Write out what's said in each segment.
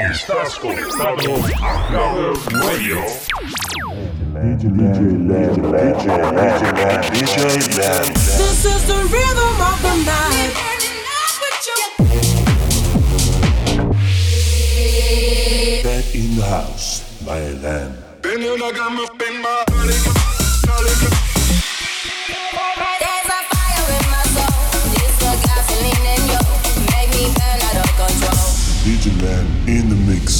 Estás conectado a Clubbers Radio. DJ LENN, DJ LENN, DJ LENN. This is the rhythm of the night. Back in the house by LENN. Been in a gum up in my There's a in the mix.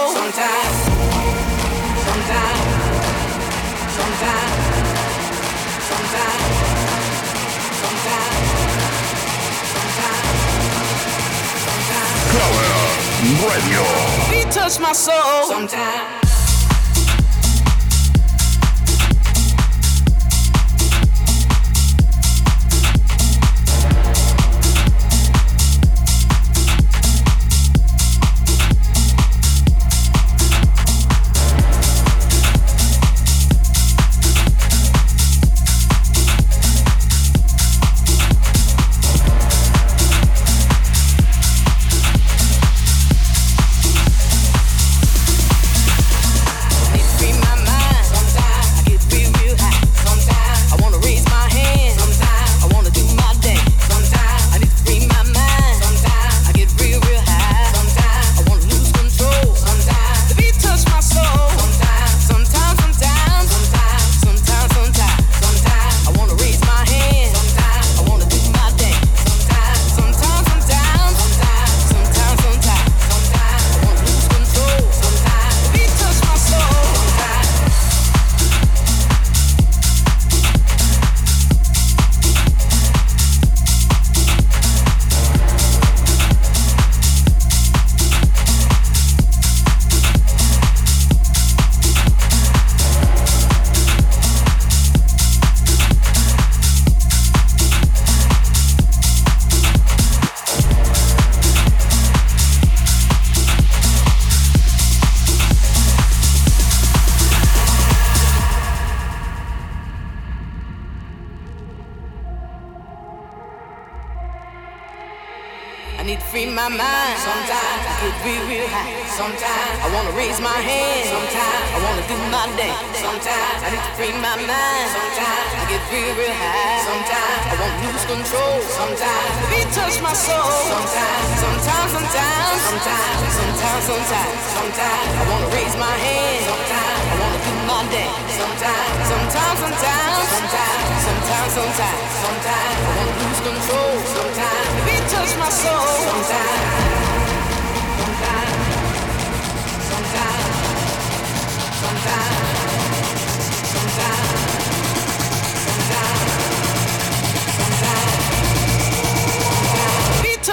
Sometimes, sometimes, sometimes, sometimes, sometimes, Clubbers Radio. beat touch my soul. Sometimes.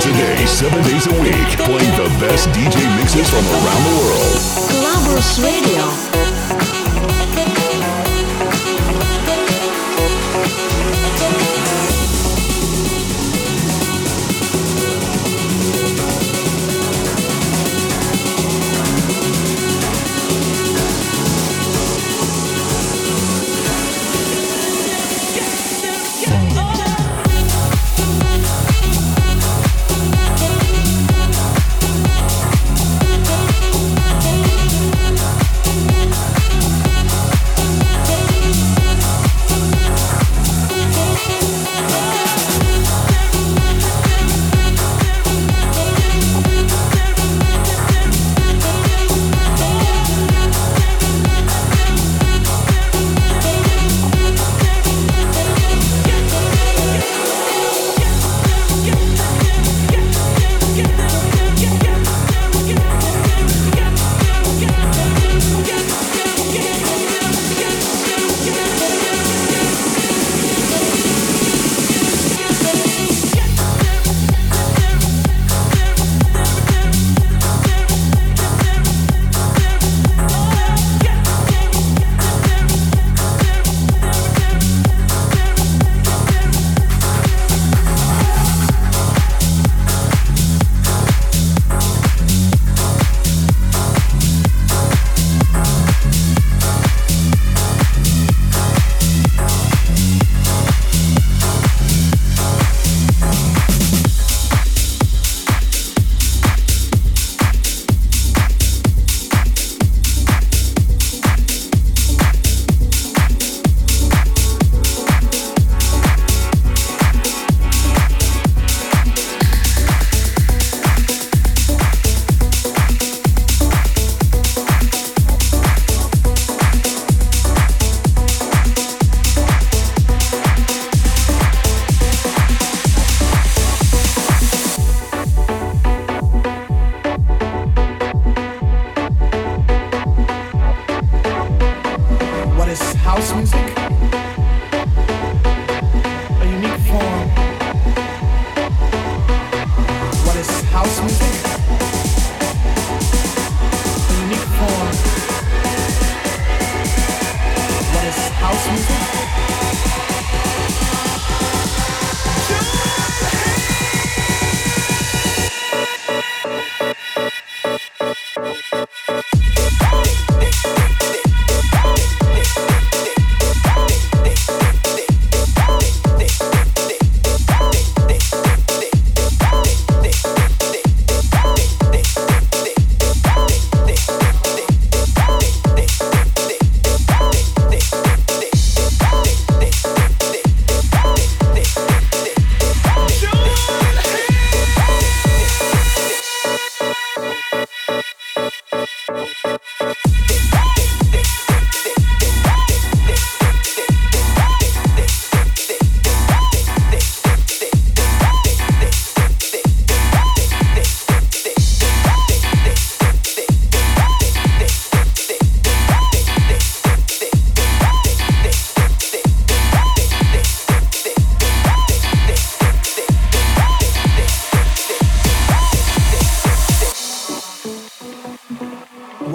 Hours a day, 7 days a week, playing the best DJ mixes from around the world. Clubbers Radio.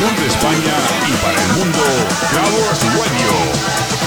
sur de España y para el mundo, Travels Radio.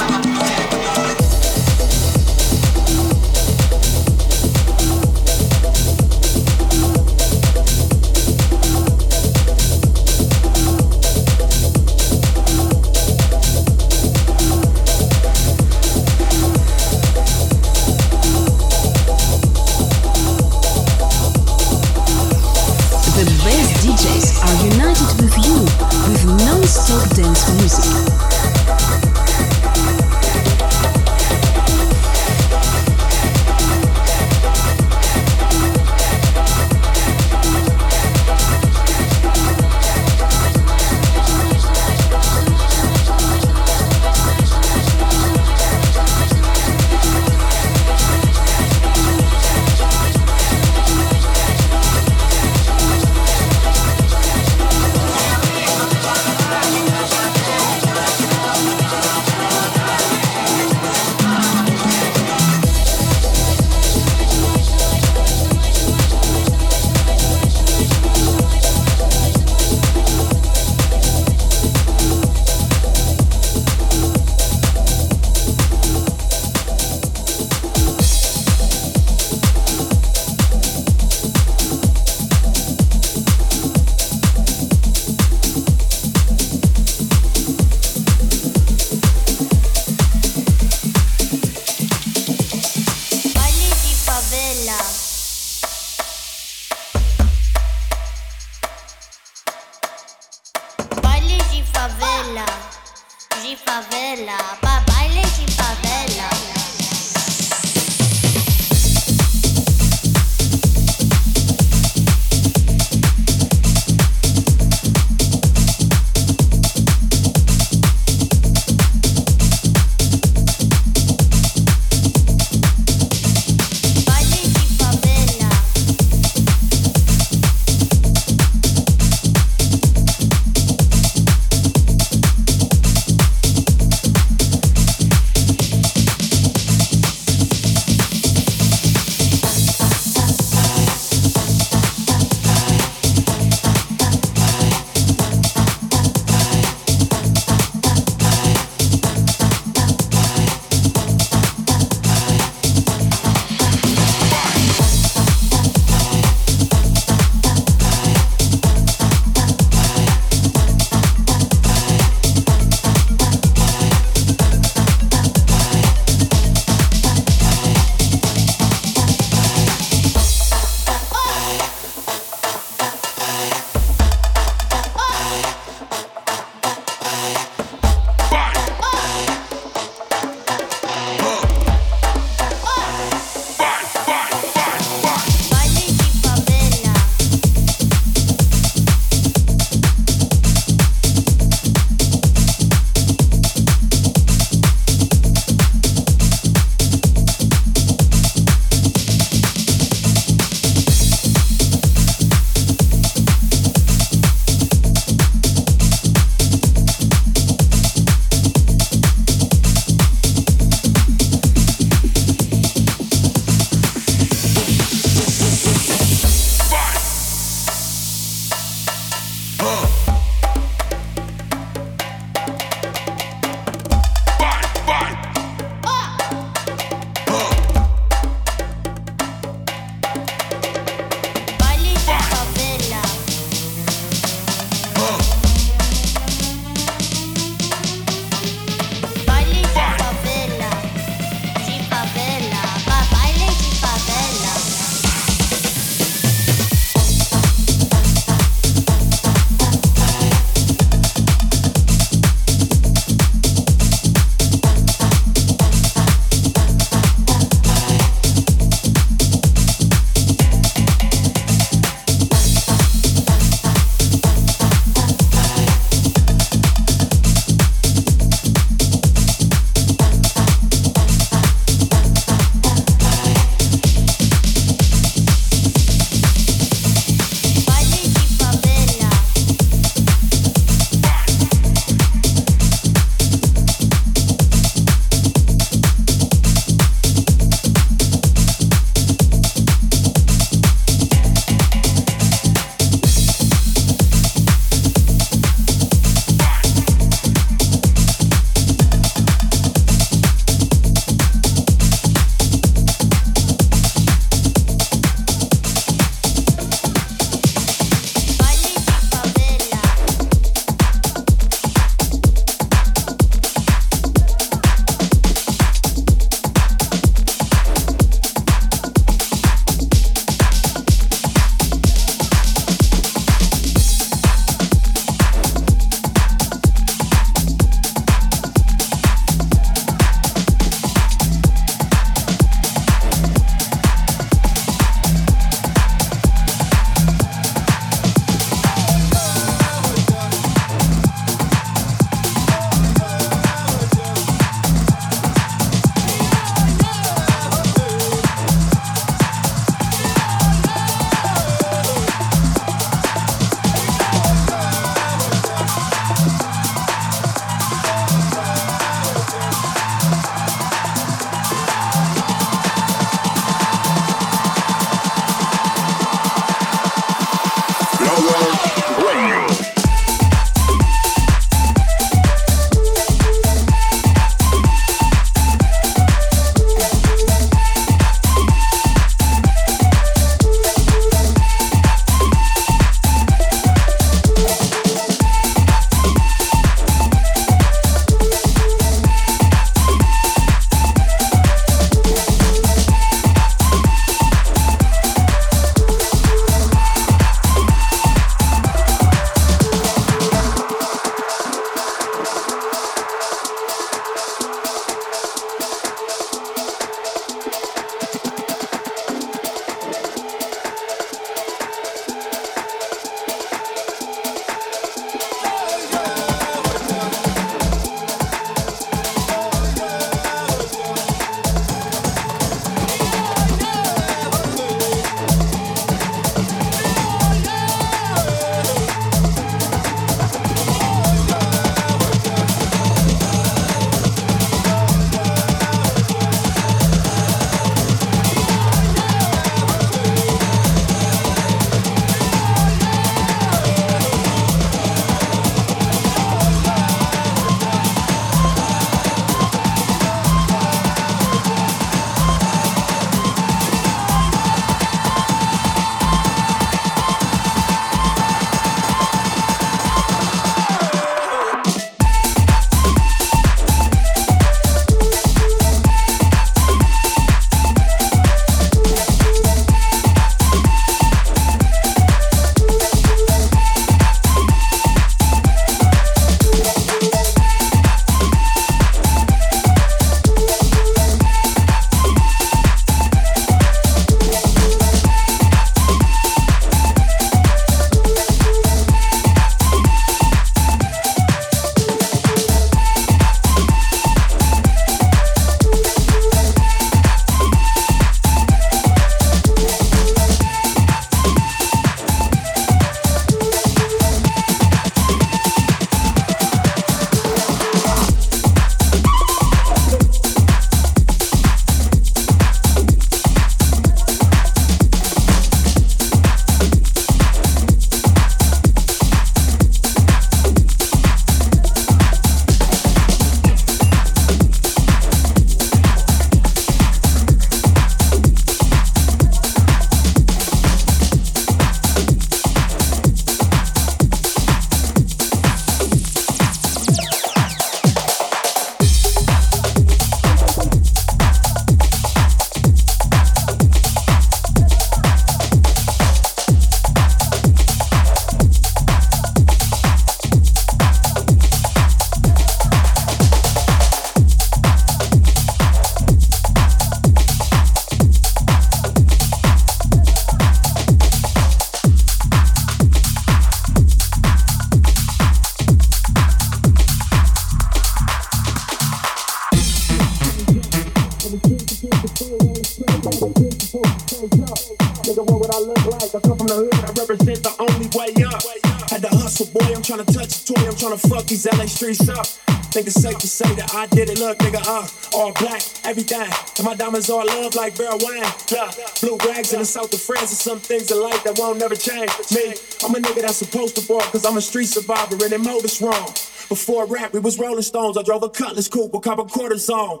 Look like. I come from the hood, I represent the only way up. Had to hustle, boy, I'm trying to touch a toy, I'm trying to fuck these LA streets up. Think it's safe to say that I did it. Look, nigga, uh, all black, everything. And my diamonds all love like barrel wine. Yeah, blue rags in the south of France, and some things in life that won't never change. Me, I'm a nigga that's supposed to ball, cause I'm a street survivor, and they mode is wrong. Before rap, we was Rolling Stones. I drove a Cutlass coupe, with copper quarters on.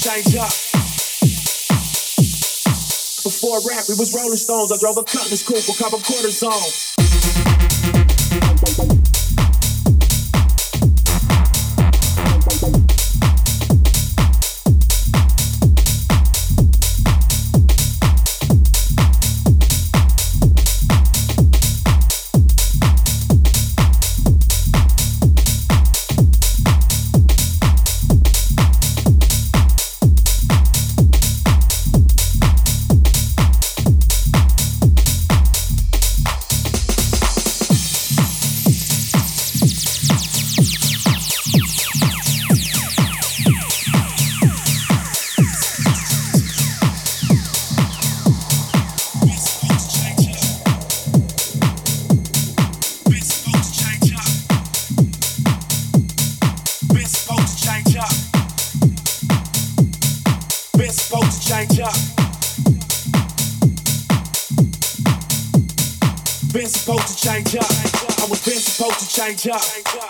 Change up. Before rap, we was Rolling Stones. I drove a Cutlass coupe, a couple quarters on. Change up.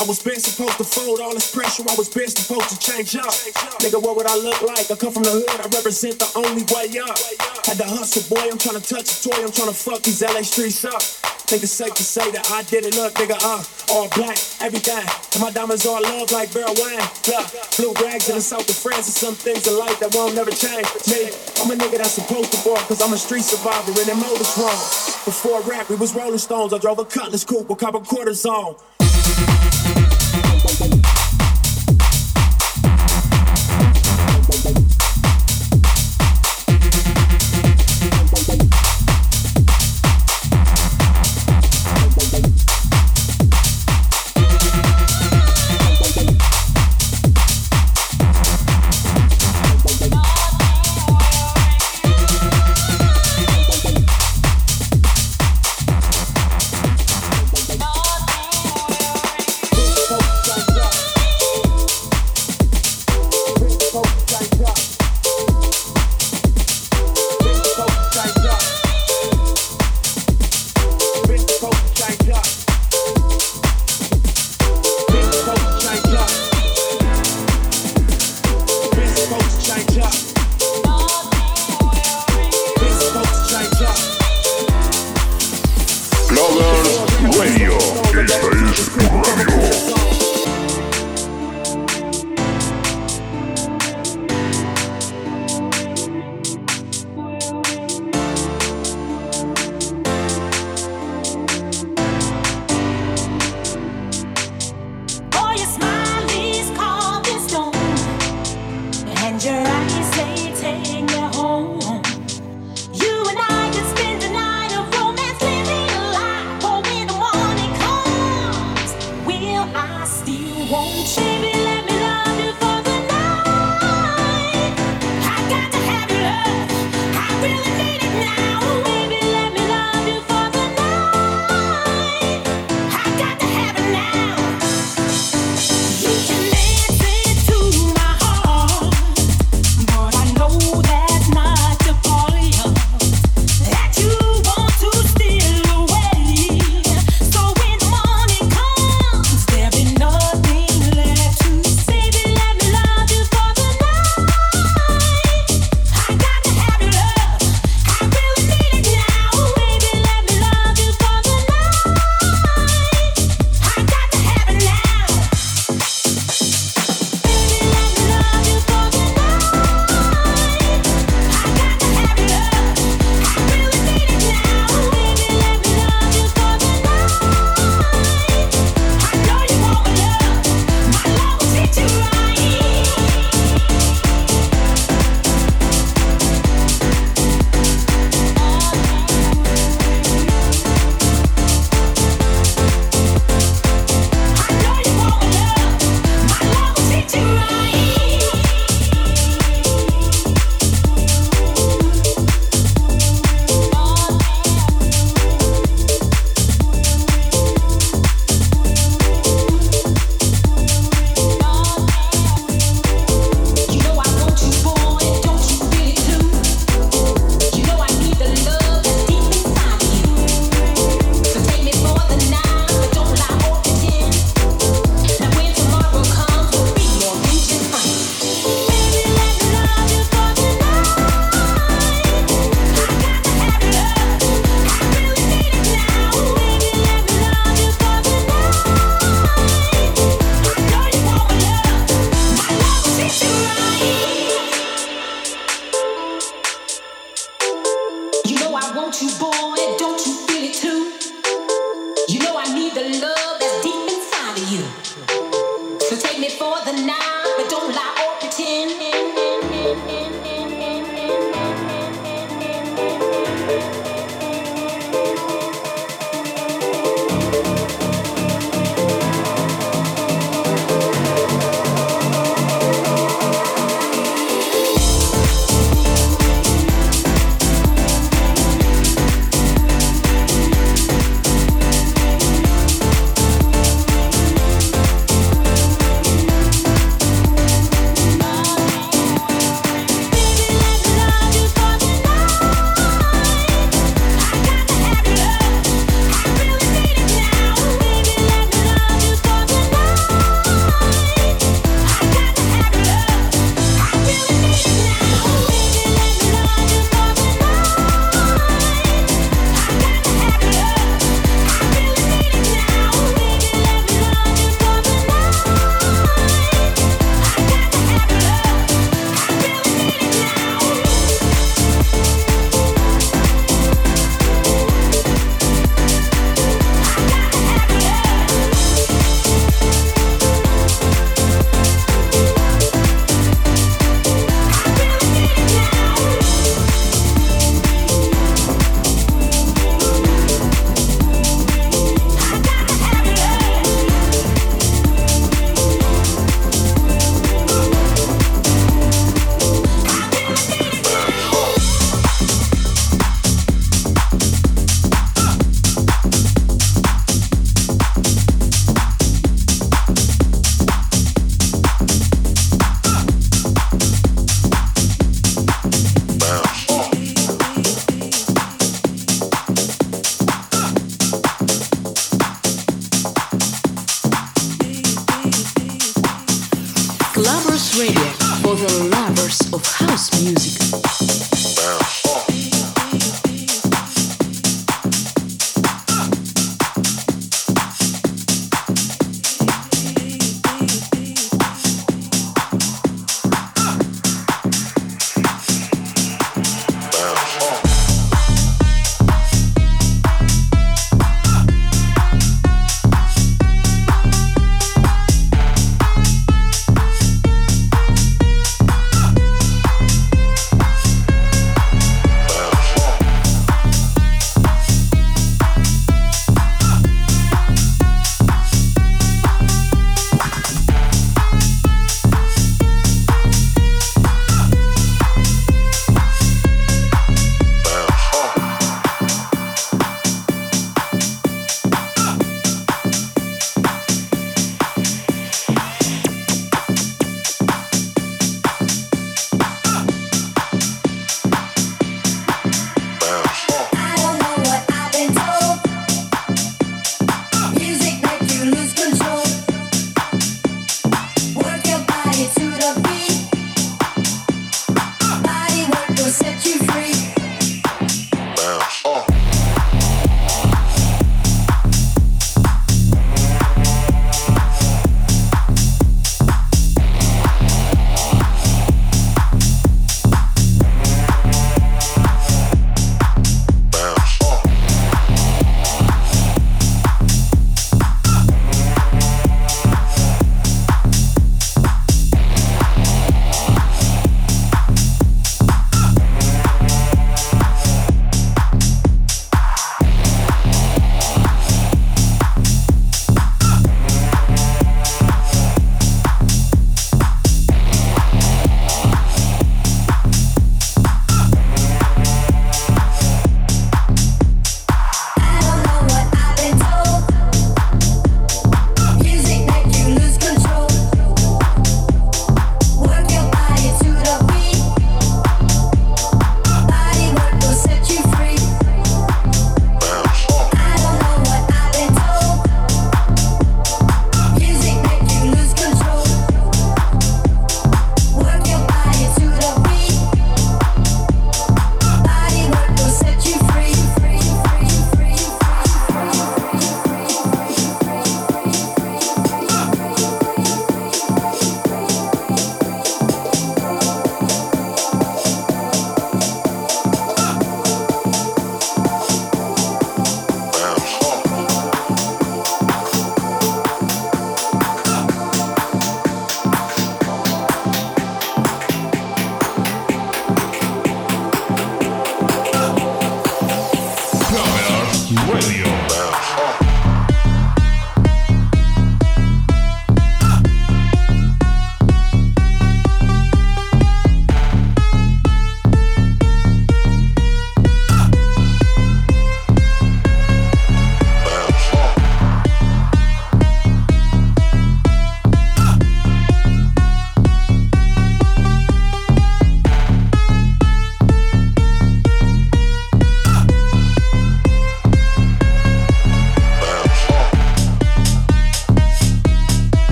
I was been supposed to fold all this pressure. I was been supposed to change up. Nigga, what would I look like? I come from the hood. I represent the only way up. Had to hustle, boy. I'm trying to touch a toy. I'm trying to fuck these LA streets up. Think it's safe to say that I did it. Look, nigga, uh, all black, everything. And my diamonds all love like barrel wine. Yeah, blue rags in the south of France. And some things in life that won't never change. Me, I'm a nigga that's supposed to ball, cause I'm a street survivor and them mode is wrong. Before rap, we was Rolling Stones. I drove a Cutlass coupe, with copper quarters on.